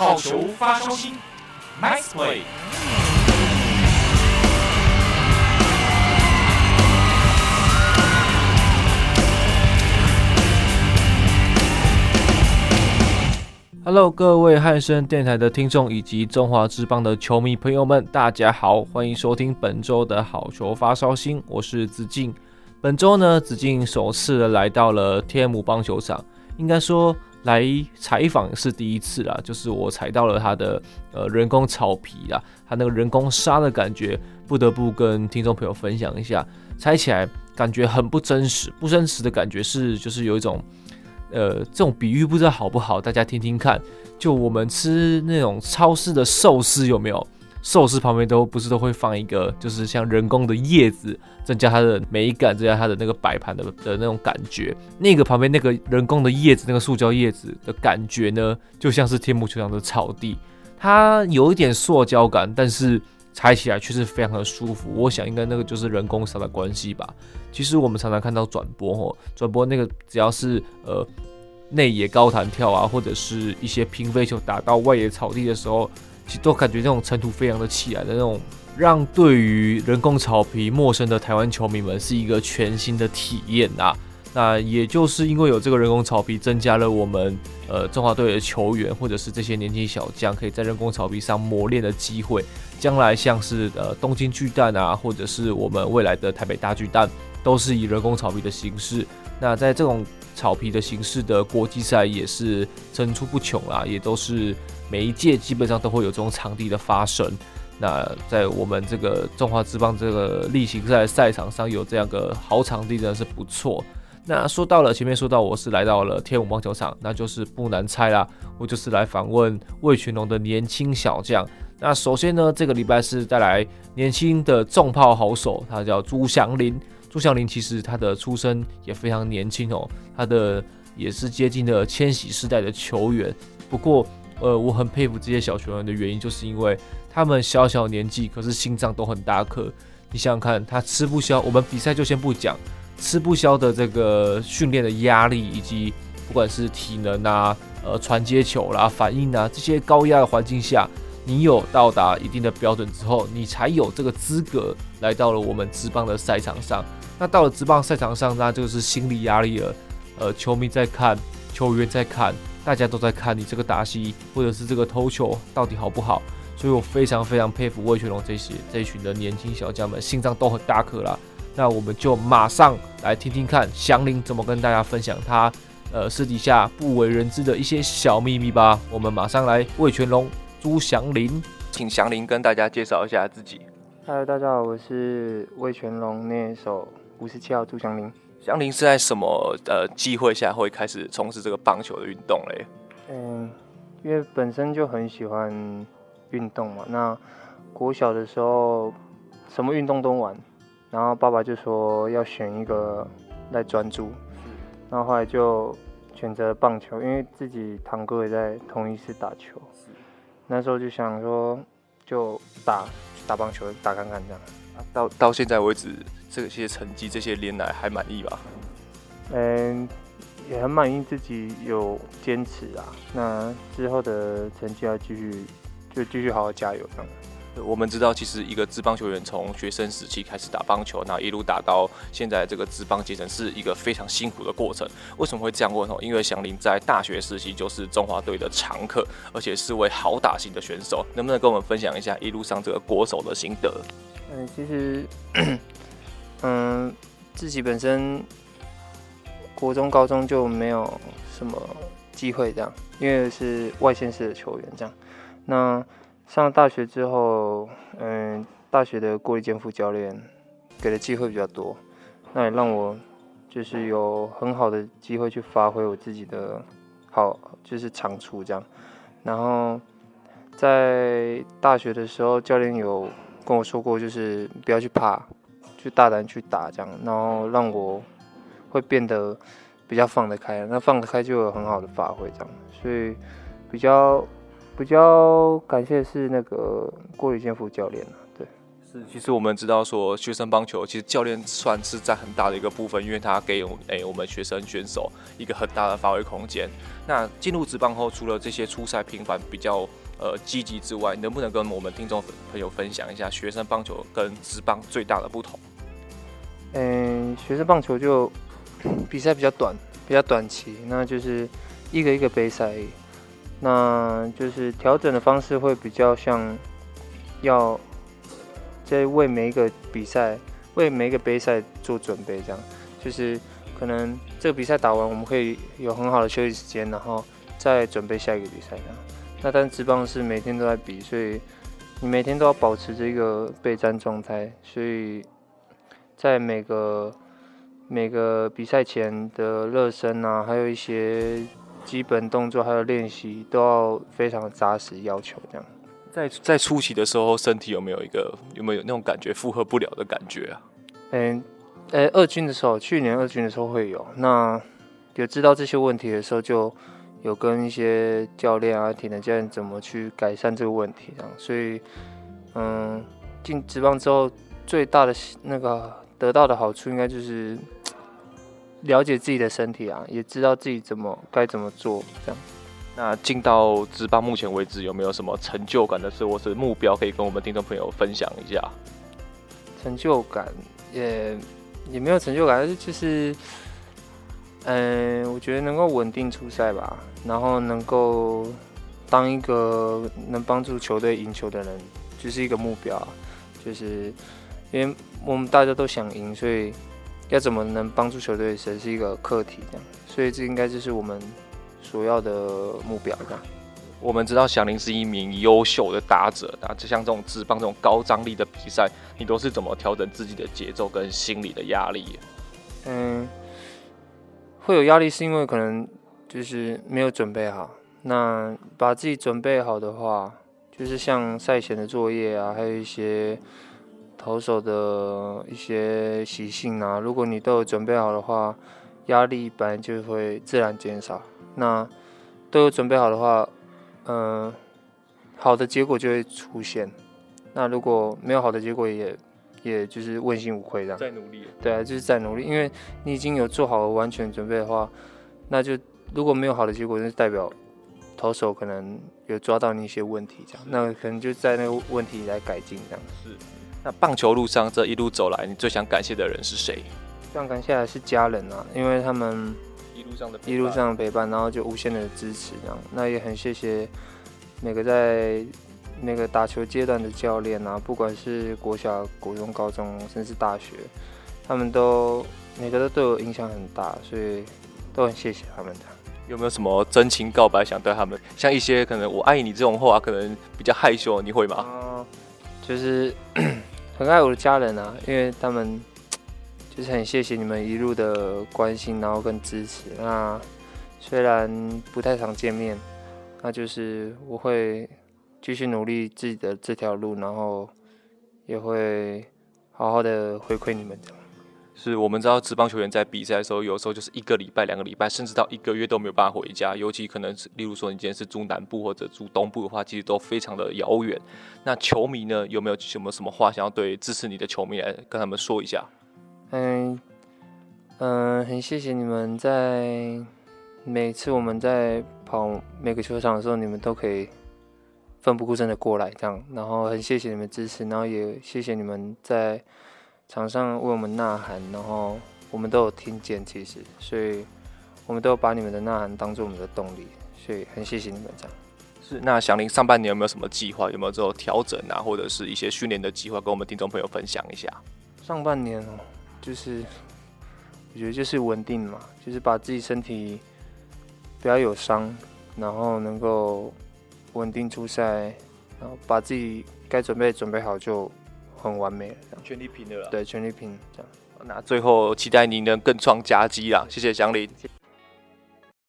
好球发烧星，Nice play。Hello，各位汉声电台的听众以及中华职棒的球迷朋友们，大家好，欢迎收听本周的好球发烧星，我是子敬。本周呢，子敬首次来到了天母棒球场，应该说来采访是第一次啦，就是我踩到了他的呃人工草皮啊，他那个人工沙的感觉，不得不跟听众朋友分享一下，踩起来感觉很不真实，不真实的感觉是就是有一种。呃，这种比喻不知道好不好，大家听听看。就我们吃那种超市的寿司，有没有？寿司旁边都不是都会放一个，就是像人工的叶子，增加它的美感，增加它的那个摆盘的的那种感觉。那个旁边那个人工的叶子，那个塑胶叶子的感觉呢，就像是天母球场的草地，它有一点塑胶感，但是。踩起来却是非常的舒服，我想应该那个就是人工沙的关系吧。其实我们常常看到转播哦，转播那个只要是呃内野高弹跳啊，或者是一些平飞球打到外野草地的时候，都感觉那种尘土飞扬的起来的那种，让对于人工草皮陌生的台湾球迷们是一个全新的体验啊。那也就是因为有这个人工草皮，增加了我们呃中华队的球员或者是这些年轻小将可以在人工草皮上磨练的机会。将来像是呃东京巨蛋啊，或者是我们未来的台北大巨蛋，都是以人工草皮的形式。那在这种草皮的形式的国际赛也是层出不穷啦，也都是每一届基本上都会有这种场地的发生。那在我们这个中华之棒这个例行赛赛场上有这样个好场地，真的是不错。那说到了前面说到我是来到了天武棒球场，那就是不难猜啦，我就是来访问魏群龙的年轻小将。那首先呢，这个礼拜是带来年轻的重炮好手，他叫朱祥林。朱祥林其实他的出身也非常年轻哦，他的也是接近了千禧世代的球员。不过，呃，我很佩服这些小球员的原因，就是因为他们小小年纪，可是心脏都很大颗。你想想看，他吃不消，我们比赛就先不讲。吃不消的这个训练的压力，以及不管是体能啊、呃传接球啦、反应啊这些高压的环境下，你有到达一定的标准之后，你才有这个资格来到了我们职棒的赛场上。那到了职棒赛场上，那就是心理压力了。呃，球迷在看，球员在看，大家都在看你这个打席或者是这个投球到底好不好。所以我非常非常佩服魏全龙这些这一群的年轻小将们，心脏都很大颗啦。那我们就马上来听听看祥林怎么跟大家分享他呃私底下不为人知的一些小秘密吧。我们马上来魏全龙朱祥林，请祥林跟大家介绍一下自己。Hello，大家好，我是魏全龙那一手五十七号朱祥林。祥林是在什么呃机会下会开始从事这个棒球的运动嘞？嗯，因为本身就很喜欢运动嘛。那国小的时候什么运动都玩。然后爸爸就说要选一个来专注，然后后来就选择棒球，因为自己堂哥也在同一次打球，那时候就想说就打打棒球打看看这样。到到现在为止，这些成绩这些年来还满意吧？嗯，也很满意自己有坚持啊。那之后的成绩要继续，就继续好好加油这样。我们知道，其实一个职棒球员从学生时期开始打棒球，然后一路打到现在这个职棒阶层，是一个非常辛苦的过程。为什么会这样问呢？因为祥林在大学时期就是中华队的常客，而且是位好打型的选手。能不能跟我们分享一下一路上这个国手的心得？嗯，其实，嗯，自己本身国中、高中就没有什么机会这样，因为是外线式的球员这样。那上了大学之后，嗯，大学的郭立坚副教练给的机会比较多，那也让我就是有很好的机会去发挥我自己的好，就是长处这样。然后在大学的时候，教练有跟我说过，就是不要去怕，去大胆去打这样，然后让我会变得比较放得开，那放得开就有很好的发挥这样，所以比较。比较感谢是那个郭宇健副教练，对，是，其实我们知道说，学生棒球其实教练算是在很大的一个部分，因为他给我们诶我们学生选手一个很大的发挥空间。那进入职棒后，除了这些初赛频繁比较呃积极之外，能不能跟我们听众朋友分享一下学生棒球跟职棒最大的不同？嗯，学生棒球就比赛比较短，比较短期，那就是一个一个杯赛。那就是调整的方式会比较像，要在为每一个比赛、为每一个杯赛做准备，这样就是可能这个比赛打完，我们可以有很好的休息时间，然后再准备下一个比赛。这样，那但职棒是每天都在比，所以你每天都要保持这个备战状态，所以在每个每个比赛前的热身啊，还有一些。基本动作还有练习都要非常扎实，要求这样。在在初期的时候，身体有没有一个有没有那种感觉负荷不了的感觉啊？嗯，呃，二军的时候，去年二军的时候会有。那有知道这些问题的时候，就有跟一些教练啊、体能教练怎么去改善这个问题这样。所以，嗯，进职棒之后，最大的那个得到的好处，应该就是。了解自己的身体啊，也知道自己怎么该怎么做，这样。那进到职棒目前为止，有没有什么成就感的事或是目标可以跟我们听众朋友分享一下？成就感也也没有成就感，就是，嗯，我觉得能够稳定出赛吧，然后能够当一个能帮助球队赢球的人，就是一个目标。就是因为我们大家都想赢，所以。要怎么能帮助球队，才是一个课题，这样，所以这应该就是我们所要的目标，这样。我们知道祥林是一名优秀的打者，那就像这种职棒这种高张力的比赛，你都是怎么调整自己的节奏跟心理的压力？嗯，会有压力是因为可能就是没有准备好。那把自己准备好的话，就是像赛前的作业啊，还有一些。投手的一些习性啊，如果你都有准备好的话，压力本来就会自然减少。那都有准备好的话，嗯、呃，好的结果就会出现。那如果没有好的结果也，也也就是问心无愧这样。再努力。对啊，就是再努力，因为你已经有做好了完全准备的话，那就如果没有好的结果，就代表投手可能有抓到你一些问题这样。那可能就在那个问题来改进这样。是。那棒球路上这一路走来，你最想感谢的人是谁？最想感谢的是家人啊，因为他们一路上的一路上的陪伴，然后就无限的支持这样。那也很谢谢每个在那个打球阶段的教练啊，不管是国小、国中、高中，甚至大学，他们都每个都对我影响很大，所以都很谢谢他们的。有没有什么真情告白想对他们？像一些可能“我爱你”这种话，可能比较害羞，你会吗？嗯，就是。很爱我的家人啊，因为他们就是很谢谢你们一路的关心，然后跟支持。那虽然不太常见面，那就是我会继续努力自己的这条路，然后也会好好的回馈你们的。是我们知道职棒球员在比赛的时候，有时候就是一个礼拜、两个礼拜，甚至到一个月都没有办法回家。尤其可能是，例如说你今天是住南部或者住东部的话，其实都非常的遥远。那球迷呢，有没有什么什么话想要对支持你的球迷来跟他们说一下？嗯嗯，很谢谢你们在每次我们在跑每个球场的时候，你们都可以奋不顾身的过来这样，然后很谢谢你们支持，然后也谢谢你们在。场上为我们呐喊，然后我们都有听见，其实，所以我们都有把你们的呐喊当做我们的动力，所以很谢谢你们这样。是，那祥林上半年有没有什么计划？有没有做调整啊，或者是一些训练的计划，跟我们听众朋友分享一下？上半年哦，就是我觉得就是稳定嘛，就是把自己身体不要有伤，然后能够稳定出赛，然后把自己该准备准备好就。很完美了，全力拼的了。对，全力拼这样。那最后期待你能更创佳绩啦！谢谢祥林。